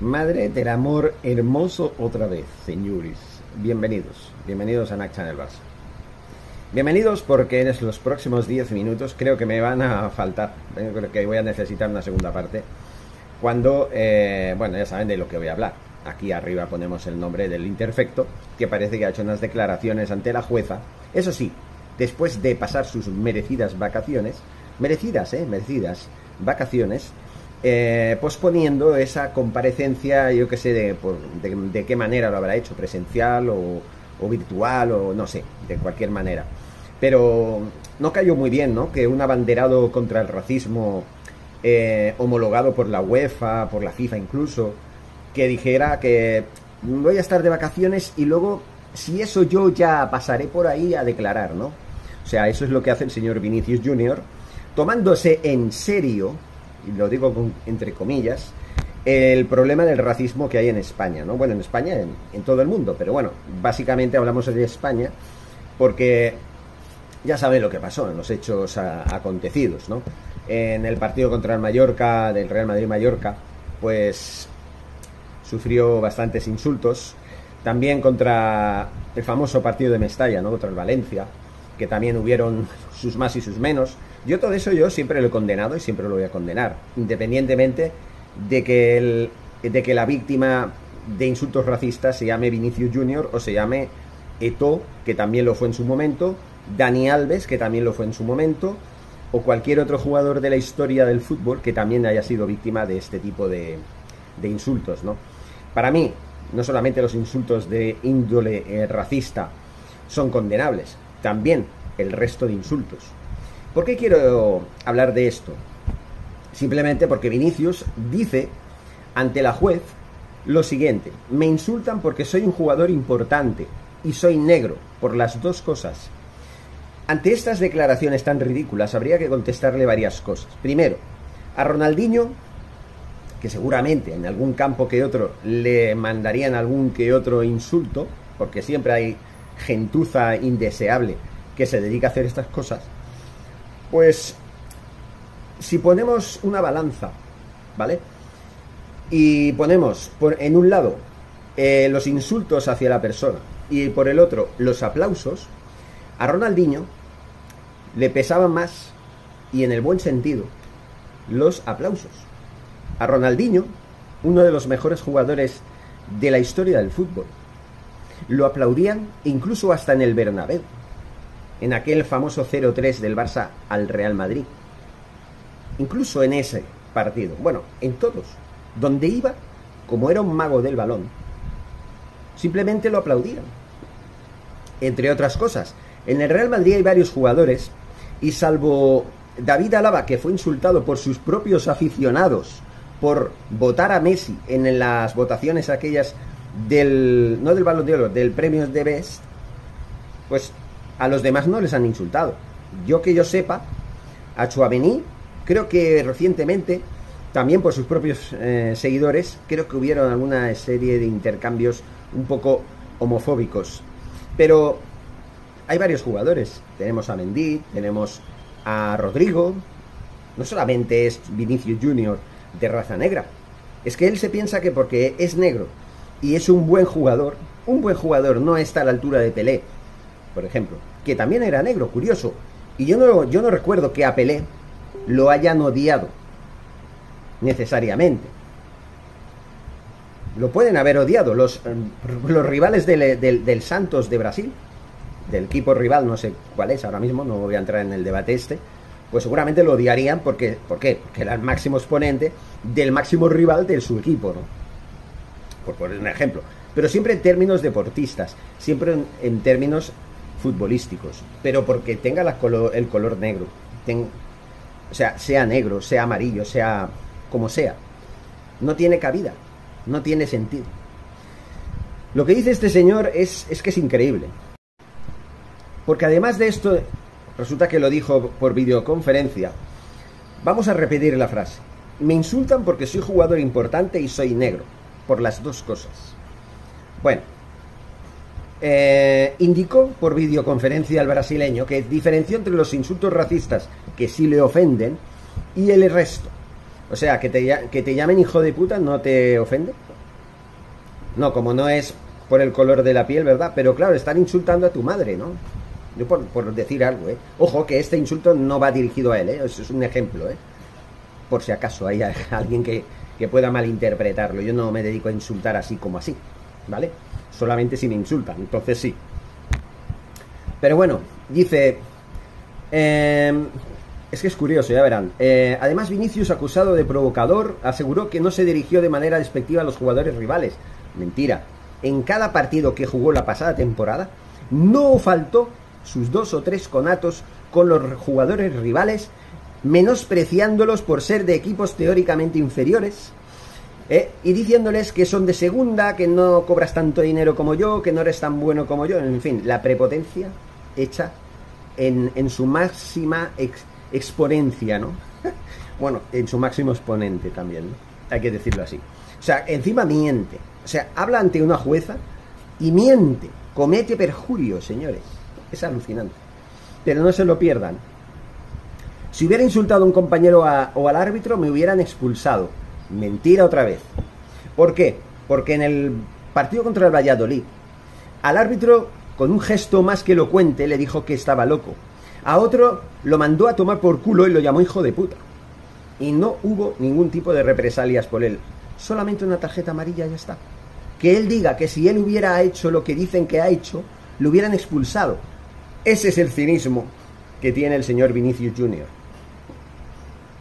Madre del amor hermoso otra vez, señores. Bienvenidos, bienvenidos a Nac Channel Barça. Bienvenidos porque en los próximos 10 minutos creo que me van a faltar, creo que voy a necesitar una segunda parte, cuando, eh, bueno, ya saben de lo que voy a hablar. Aquí arriba ponemos el nombre del interfecto, que parece que ha hecho unas declaraciones ante la jueza. Eso sí, después de pasar sus merecidas vacaciones, merecidas, eh, merecidas vacaciones, eh, posponiendo esa comparecencia, yo que sé de, de, qué manera lo habrá hecho, presencial o, virtual o no sé, de cualquier manera. Pero no cayó muy bien, ¿no? Que un abanderado contra el racismo, eh, homologado por la UEFA, por la FIFA incluso, que dijera que voy a estar de vacaciones y luego, si eso yo ya pasaré por ahí a declarar, ¿no? O sea, eso es lo que hace el señor Vinicius Jr., tomándose en serio y lo digo entre comillas, el problema del racismo que hay en España, ¿no? Bueno, en España, en, todo el mundo, pero bueno, básicamente hablamos de España porque ya saben lo que pasó en los hechos acontecidos, ¿no? En el partido contra el Mallorca, del Real Madrid-Mallorca, pues sufrió bastantes insultos. También contra el famoso partido de Mestalla, ¿no? Contra el Valencia, que también hubieron sus más y sus menos. Yo todo eso yo siempre lo he condenado y siempre lo voy a condenar, independientemente de que, de que la víctima de insultos racistas se llame Vinicius Junior o se llame Eto, que también lo fue en su momento, Dani Alves, que también lo fue en su momento, o cualquier otro jugador de la historia del fútbol que también haya sido víctima de este tipo de, de insultos, ¿no? Para mí, no solamente los insultos de índole eh, racista son condenables, también el resto de insultos. ¿Por qué quiero hablar de esto? Simplemente porque Vinicius dice ante la juez lo siguiente, me insultan porque soy un jugador importante y soy negro, por las dos cosas. Ante estas declaraciones tan ridículas habría que contestarle varias cosas. Primero, a Ronaldinho, que seguramente en algún campo que otro le mandarían algún que otro insulto, porque siempre hay gentuza indeseable que se dedica a hacer estas cosas, pues si ponemos una balanza, ¿vale? Y ponemos por, en un lado eh, los insultos hacia la persona y por el otro los aplausos, a Ronaldinho le pesaban más, y en el buen sentido, los aplausos. A Ronaldinho, uno de los mejores jugadores de la historia del fútbol, lo aplaudían incluso hasta en el Bernabéu en aquel famoso 0-3 del Barça al Real Madrid. Incluso en ese partido, bueno, en todos, donde iba, como era un mago del balón, simplemente lo aplaudían. Entre otras cosas, en el Real Madrid hay varios jugadores y salvo David Alaba, que fue insultado por sus propios aficionados por votar a Messi en las votaciones aquellas del, no del balón de oro, del premio de Best, pues a los demás no les han insultado. Yo que yo sepa, a Chuamení, creo que recientemente, también por sus propios eh, seguidores, creo que hubieron alguna serie de intercambios un poco homofóbicos. Pero hay varios jugadores. Tenemos a Mendy, tenemos a Rodrigo. No solamente es Vinicius Junior de raza negra. Es que él se piensa que porque es negro y es un buen jugador, un buen jugador no está a la altura de Pelé, por ejemplo, que también era negro, curioso. Y yo no, yo no recuerdo que a Pelé lo hayan odiado necesariamente. Lo pueden haber odiado los, eh, los rivales del, del, Santos de Brasil, del equipo rival, no sé cuál es ahora mismo, no voy a entrar en el debate este, pues seguramente lo odiarían porque, ¿por qué? Porque era el máximo exponente del máximo rival de su equipo, ¿no? Por poner un ejemplo. Pero siempre en términos deportistas, siempre en términos futbolísticos, pero porque tenga el color negro, o sea, sea negro, sea amarillo, sea como sea, no tiene cabida, no tiene sentido. Lo que dice este señor es, es que es increíble. Porque además de esto, resulta que lo dijo por videoconferencia. Vamos a repetir la frase. Me insultan porque soy jugador importante y soy negro. Por las dos cosas. Bueno, eh, indicó por videoconferencia al brasileño que diferenció entre los insultos racistas que sí le ofenden y el resto. O sea, que te, que te llamen hijo de puta no te ofende. No, como no es por el color de la piel, ¿verdad? Pero claro, están insultando a tu madre, ¿no? Yo por, decir algo, ¿eh? Ojo, que este insulto no va dirigido a él, ¿eh? Eso es un ejemplo, ¿eh? Por si acaso hay alguien que, que pueda malinterpretarlo. Yo no me dedico a insultar así como así, ¿vale? Solamente si me insultan, entonces sí. Pero bueno, dice... Em, es que es curioso, ya verán. Eh, además, Vinicius, acusado de provocador, aseguró que no se dirigió de manera despectiva a los jugadores rivales. Mentira. En cada partido que jugó la pasada temporada, no faltó sus dos o tres conatos con los jugadores rivales, menospreciándolos por ser de equipos teóricamente inferiores, eh, y diciéndoles que son de segunda, que no cobras tanto dinero como yo, que no eres tan bueno como yo, en fin, la prepotencia hecha en, su máxima exponencia, ¿no? bueno, en su máximo exponente también. Hay que decirlo así. O sea, encima miente. O sea, habla ante una jueza y miente. Comete perjurio, señores. Es alucinante. Pero no se lo pierdan. Si hubiera insultado a un compañero o al árbitro, me hubieran expulsado. Mentira otra vez. ¿Por qué? Porque en el partido contra el Valladolid, al árbitro, con un gesto más que elocuente, le dijo que estaba loco. A otro lo mandó a tomar por culo y lo llamó hijo de puta. Y no hubo ningún tipo de represalias por él. Solamente una tarjeta amarilla y ya está. Que él diga que si él hubiera hecho lo que dicen que ha hecho, lo hubieran expulsado. Ese es el cinismo que tiene el señor Vinicius Jr.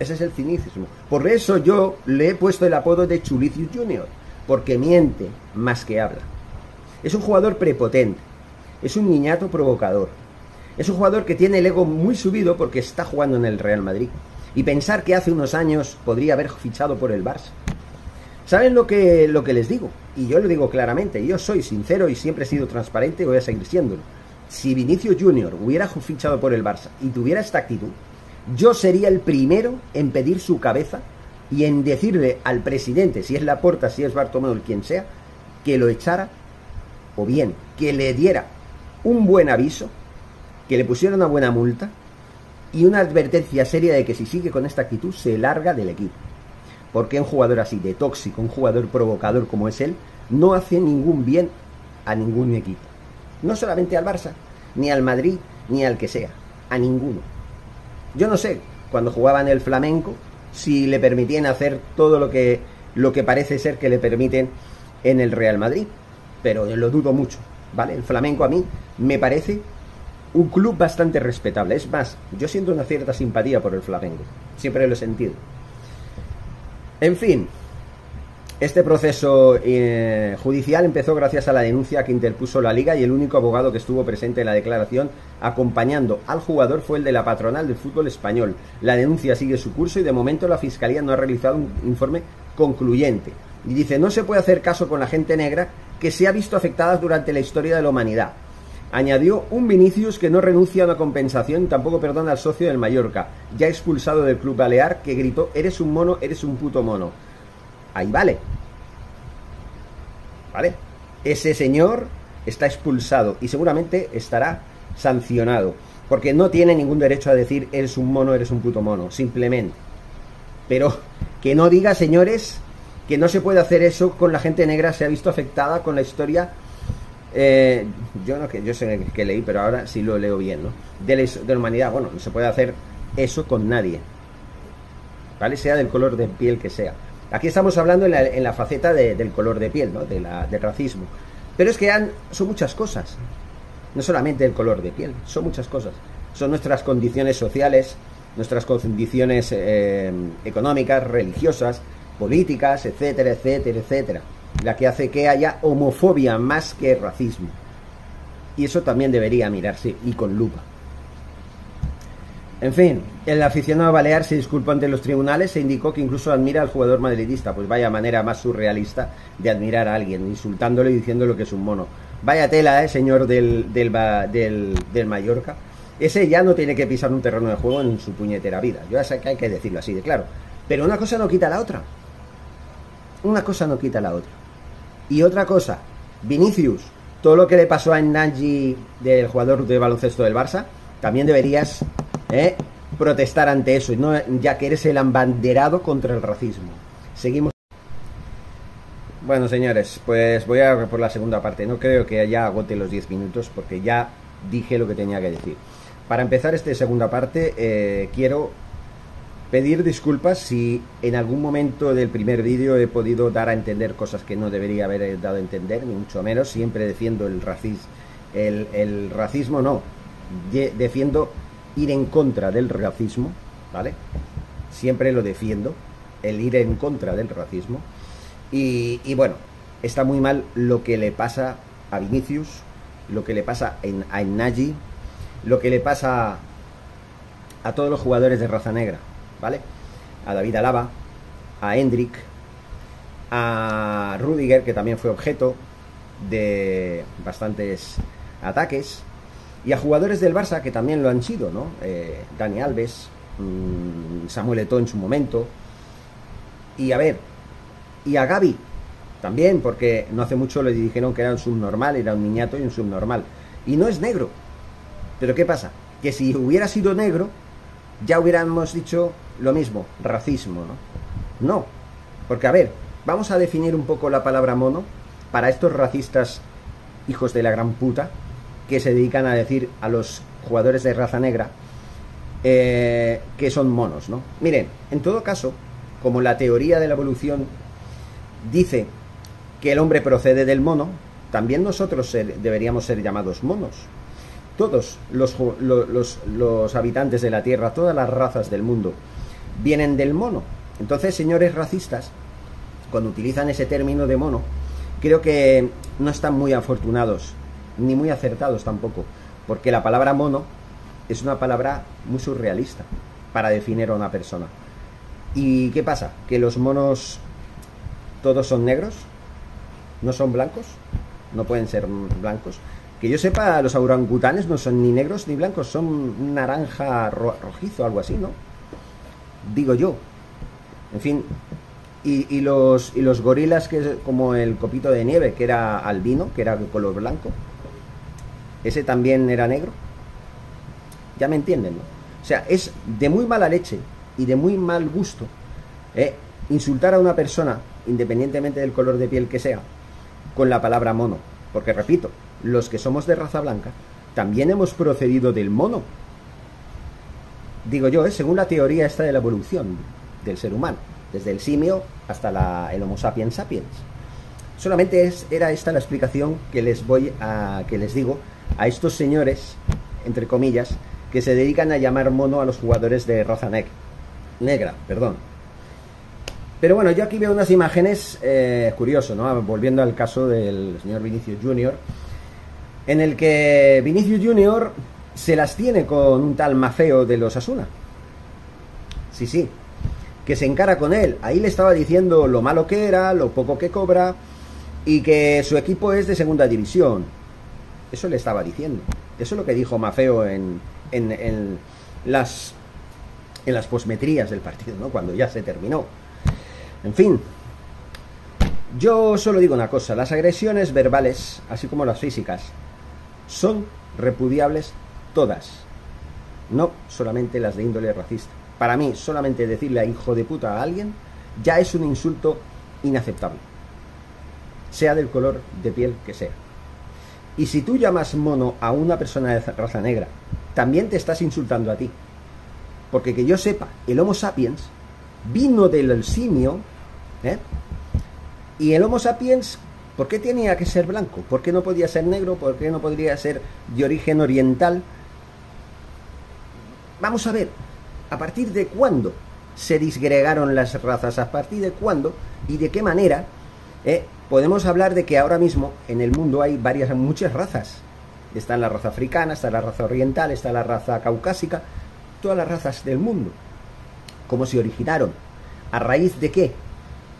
Ese es el cinismo. Por eso yo le he puesto el apodo de Chulicius Jr. Porque miente más que habla. Es un jugador prepotente. Es un niñato provocador. Es un jugador que tiene el ego muy subido porque está jugando en el Real Madrid. Y pensar que hace unos años podría haber fichado por el Barça. ¿Saben lo que, lo que les digo? Y yo lo digo claramente, yo soy sincero y siempre he sido transparente y voy a seguir siéndolo. Si Vinicio Junior hubiera fichado por el Barça y tuviera esta actitud, yo sería el primero en pedir su cabeza y en decirle al presidente, si es Laporta, si es Bartomeu, quien sea, que lo echara o bien que le diera un buen aviso, que le pusiera una buena multa y una advertencia seria de que si sigue con esta actitud se larga del equipo. Porque un jugador así de tóxico, un jugador provocador como es él, no hace ningún bien a ningún equipo. No solamente al Barça, ni al Madrid, ni al que sea, a ninguno. Yo no sé, cuando jugaba en el flamenco, si le permitían hacer todo lo que, lo que parece ser que le permiten en el Real Madrid. Pero lo dudo mucho, ¿vale? El flamenco a mí me parece un club bastante respetable. Es más, yo siento una cierta simpatía por el flamenco. Siempre lo he sentido. En fin, este proceso eh, judicial empezó gracias a la denuncia que interpuso la liga y el único abogado que estuvo presente en la declaración acompañando al jugador fue el de la patronal del fútbol español. La denuncia sigue su curso y de momento la fiscalía no ha realizado un informe concluyente. Y dice, no se puede hacer caso con la gente negra que se ha visto afectada durante la historia de la humanidad. Añadió un Vinicius que no renuncia a una compensación y tampoco perdona al socio del Mallorca, ya expulsado del club balear, que gritó, eres un mono, eres un puto mono ahí vale. ¿Vale? Ese señor está expulsado y seguramente estará sancionado. Porque no tiene ningún derecho a decir eres un mono, eres un puto mono, simplemente. Pero que no diga, señores, que no se puede hacer eso con la gente negra, se ha visto afectada con la historia. Eh, yo no que yo sé que leí, pero ahora sí lo leo bien, ¿no? De la, de la humanidad, bueno, no se puede hacer eso con nadie. ¿Vale? Sea del color de piel que sea. Aquí estamos hablando en la, faceta del color de piel, ¿no? de la, del racismo. Pero es que son muchas cosas. No solamente el color de piel, son muchas cosas. Son nuestras condiciones sociales, nuestras condiciones eh, económicas, religiosas, políticas, etcétera, etcétera, etcétera. La que hace que haya homofobia más que racismo. Y eso también debería mirarse y con lupa. En fin, el aficionado balear se disculpó ante los tribunales e indicó que incluso admira al jugador madridista, pues vaya manera más surrealista de admirar a alguien, insultándole y diciéndole que es un mono. Vaya tela, eh, señor del, del, del, Mallorca. Ese ya no tiene que pisar un terreno de juego en su puñetera vida. Yo sé que hay que decirlo así de claro. Pero una cosa no quita la otra. Una cosa no quita la otra. Y otra cosa, Vinicius, todo lo que le pasó a Nanji del jugador de baloncesto del Barça, también deberías ¿eh? protestar ante eso, no, ya que eres el embanderado contra el racismo. Seguimos. Bueno, señores, pues voy a por la segunda parte. No creo que ya agote los 10 minutos porque ya dije lo que tenía que decir. Para empezar esta segunda parte, eh, quiero pedir disculpas si en algún momento del primer vídeo he podido dar a entender cosas que no debería haber dado a entender, ni mucho menos. Siempre defiendo el racismo. El racismo no. Defiendo ir en contra del racismo, ¿vale? Siempre lo defiendo, el ir en contra del racismo. Y, bueno, está muy mal lo que le pasa a Vinicius, lo que le pasa en, a Nagy, lo que le pasa a todos los jugadores de raza negra, ¿vale? A David Alaba, a Hendrik, a Rudiger, que también fue objeto de bastantes ataques, y a jugadores del Barça que también lo han sido, ¿no? Eh, Dani Alves, mm, Samuel Eto'o en su momento, y a ver, y a Gaby también, porque no hace mucho le dijeron que era un subnormal, era un niñato y un subnormal. Y no es negro. Pero ¿qué pasa? Que si hubiera sido negro, ya hubiéramos dicho lo mismo, racismo, ¿no? No. Porque, a ver, vamos a definir un poco la palabra mono para estos racistas hijos de la gran puta que se dedican a decir a los jugadores de raza negra eh, que son monos, ¿no? Miren, en todo caso, como la teoría de la evolución dice que el hombre procede del mono, también nosotros deberíamos ser llamados monos. Todos los, los, habitantes de la Tierra, todas las razas del mundo, vienen del mono. Entonces, señores racistas, cuando utilizan ese término de mono, creo que no están muy afortunados, ni muy acertados tampoco, porque la palabra mono es una palabra muy surrealista para definir a una persona. ¿Y qué pasa? Que los monos todos son negros, no son blancos, no pueden ser blancos. Que yo sepa, los orangutanes no son ni negros ni blancos, son naranja rojizo, algo así, ¿no? Digo yo. En fin, y, los, y los gorilas, que es como el copito de nieve, que era albino, que era de color blanco, ese también era negro. Ya me entienden, ¿no? O sea, es de muy mala leche y de muy mal gusto ¿eh? insultar a una persona, independientemente del color de piel que sea, con la palabra mono. Porque repito, los que somos de raza blanca también hemos procedido del mono. Digo yo, ¿eh? según la teoría esta de la evolución del ser humano, desde el simio hasta el Homo sapiens sapiens. Solamente es, era esta la explicación que les voy a, que les digo a estos señores, entre comillas, que se dedican a llamar mono a los jugadores de raza negra, perdón. Pero bueno, yo aquí veo unas imágenes eh, curioso, ¿no? Volviendo al caso del señor Vinicius Junior, en el que Vinicius Junior se las tiene con un tal Mafeo de los Asuna. Sí, sí, que se encara con él. Ahí le estaba diciendo lo malo que era, lo poco que cobra y que su equipo es de segunda división. Eso le estaba diciendo. Eso es lo que dijo Mafeo en, en, las en las posmetrías del partido, ¿no? Cuando ya se terminó. En fin, yo solo digo una cosa, las agresiones verbales, así como las físicas, son repudiables todas, no solamente las de índole racista. Para mí, solamente decirle a hijo de puta a alguien ya es un insulto inaceptable, sea del color de piel que sea. Y si tú llamas mono a una persona de raza negra, también te estás insultando a ti. Porque que yo sepa, el Homo sapiens vino del simio, ¿eh? y el Homo sapiens, ¿por qué tenía que ser blanco? ¿Por qué no podía ser negro? ¿Por qué no podría ser de origen oriental? Vamos a ver, ¿a partir de cuándo se disgregaron las razas? ¿A partir de cuándo y de qué manera ¿eh? podemos hablar de que ahora mismo en el mundo hay varias, muchas razas? Está la raza africana, está la raza oriental, está la raza caucásica, todas las razas del mundo cómo se originaron, a raíz de qué,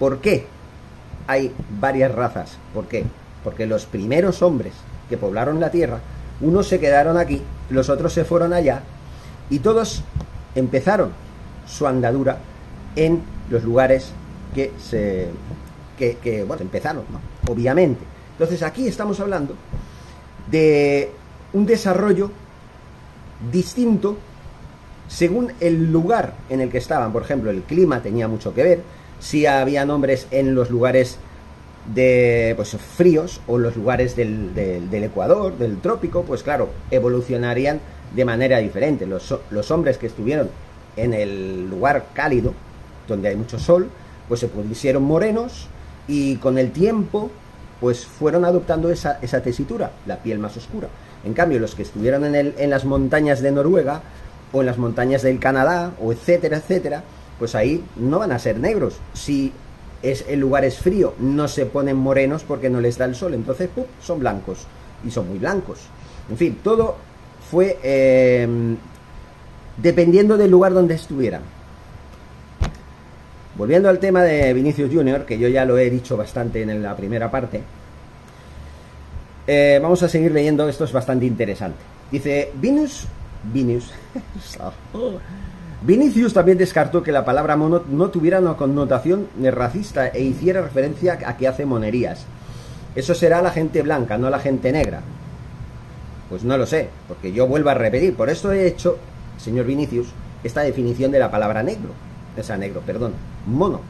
por qué hay varias razas, por qué, porque los primeros hombres que poblaron la tierra, unos se quedaron aquí, los otros se fueron allá, y todos empezaron su andadura en los lugares que se que, bueno, empezaron, obviamente. Entonces aquí estamos hablando de un desarrollo distinto según el lugar en el que estaban. Por ejemplo, el clima tenía mucho que ver. Si había nombres en los lugares de pues, fríos o los lugares del, del, Ecuador, del trópico, pues claro, evolucionarían de manera diferente. Los, los hombres que estuvieron en el lugar cálido, donde hay mucho sol, pues se pusieron morenos y con el tiempo pues fueron adoptando esa, esa tesitura, la piel más oscura. En cambio, los que estuvieron en, el, en las montañas de Noruega o en las montañas del Canadá o etcétera, etcétera, pues ahí no van a ser negros. Si es, el lugar es frío, no se ponen morenos porque no les da el sol, entonces son blancos y son muy blancos. En fin, todo fue eh, dependiendo del lugar donde estuvieran. Volviendo al tema de Vinicius Junior, que yo ya lo he dicho bastante en la primera parte, eh, vamos a seguir leyendo, esto es bastante interesante. Dice, Vinicius, Vinicius, Vinicius también descartó que la palabra mono no tuviera una connotación racista e hiciera referencia a que hace monerías. Eso será la gente blanca, no la gente negra. Pues no lo sé, porque yo vuelvo a repetir, por eso he hecho, señor Vinicius, esta definición de la palabra negro esa negro, perdón, mono.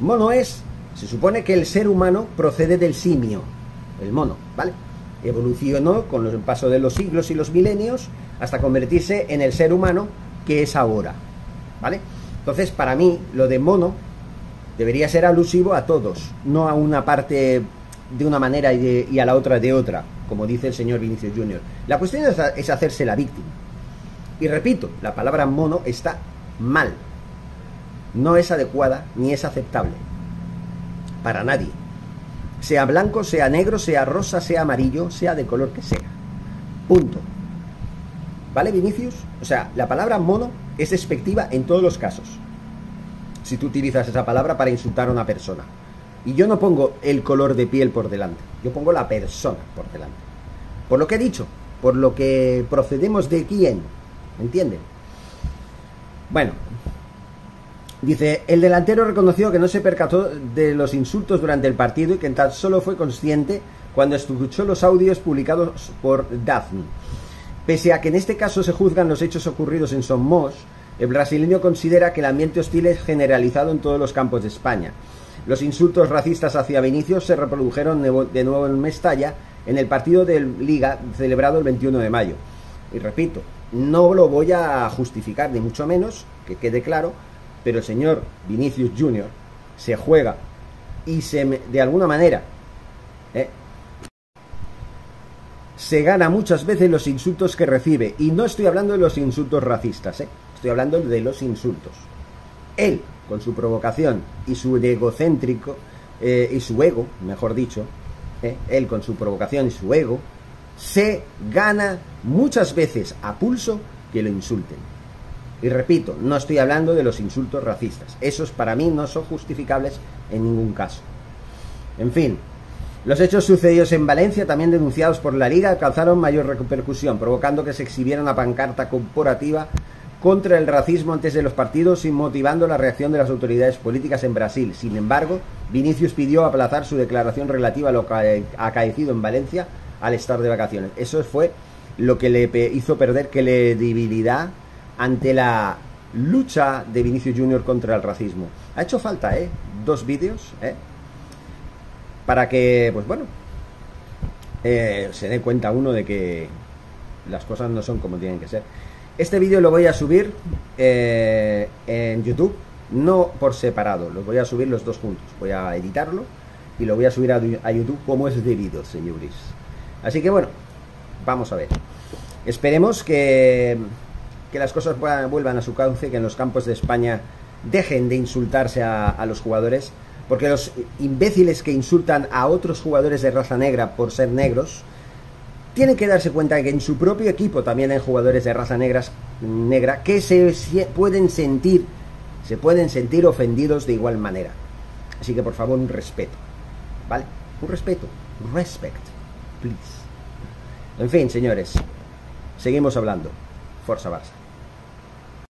Mono es, se supone que el ser humano procede del simio, el mono, ¿vale? Evolucionó con el paso de los siglos y los milenios hasta convertirse en el ser humano que es ahora, ¿vale? Entonces, para mí, lo de mono debería ser alusivo a todos, no a una parte de una manera y, a la otra de otra, como dice el señor Vinicius Jr. La cuestión es hacerse la víctima. Y repito, la palabra mono está mal, no es adecuada ni es aceptable para nadie. Sea blanco, sea negro, sea rosa, sea amarillo, sea de color que sea. Punto. ¿Vale, Vinicius? O sea, la palabra mono es despectiva en todos los casos. Si tú utilizas esa palabra para insultar a una persona. Y yo no pongo el color de piel por delante, yo pongo la persona por delante. Por lo que he dicho, por lo que procedemos de quién, ¿me entienden? Bueno, Dice, el delantero reconoció que no se percató de los insultos durante el partido y que tan solo fue consciente cuando escuchó los audios publicados por Daphne. Pese a que en este caso se juzgan los hechos ocurridos en Somos, el brasileño considera que el ambiente hostil es generalizado en todos los campos de España. Los insultos racistas hacia Vinicius se reprodujeron de nuevo en Mestalla en el partido de Liga celebrado el 21 de mayo. Y repito, no lo voy a justificar, ni mucho menos, que quede claro, pero el señor Vinicius Jr. se juega y se de alguna manera ¿eh? se gana muchas veces los insultos que recibe y no estoy hablando de los insultos racistas, ¿eh? estoy hablando de los insultos. Él, con su provocación y su egocéntrico eh, y su ego, mejor dicho, él con su provocación y su ego, se gana muchas veces a pulso que lo insulten. Y repito, no estoy hablando de los insultos racistas. Esos para mí no son justificables en ningún caso. En fin, los hechos sucedidos en Valencia, también denunciados por la Liga, alcanzaron mayor repercusión, provocando que se exhibiera una pancarta corporativa contra el racismo antes de los partidos y motivando la reacción de las autoridades políticas en Brasil. Sin embargo, Vinicius pidió aplazar su declaración relativa a lo acaecido en Valencia al estar de vacaciones. Eso fue lo que le hizo perder credibilidad ante la lucha de Vinicius Junior contra el racismo. Ha hecho falta, ¿eh? Dos vídeos, ¿eh? Para que, pues bueno, eh, se dé cuenta uno de que las cosas no son como tienen que ser. Este vídeo lo voy a subir eh, en YouTube, no por separado, los voy a subir los dos juntos. Voy a editarlo y lo voy a subir a, a YouTube como es debido, señores. Así que bueno, vamos a ver. Esperemos que que las cosas vuelvan a su cauce, que en los campos de España dejen de insultarse a, los jugadores, porque los imbéciles que insultan a otros jugadores de raza negra por ser negros, tienen que darse cuenta de que en su propio equipo también hay jugadores de raza negras, negra que se pueden sentir, se pueden sentir ofendidos de igual manera. Así que por favor un respeto, ¿vale? Un respeto, respect, please. En fin, señores, seguimos hablando. Forza Barça.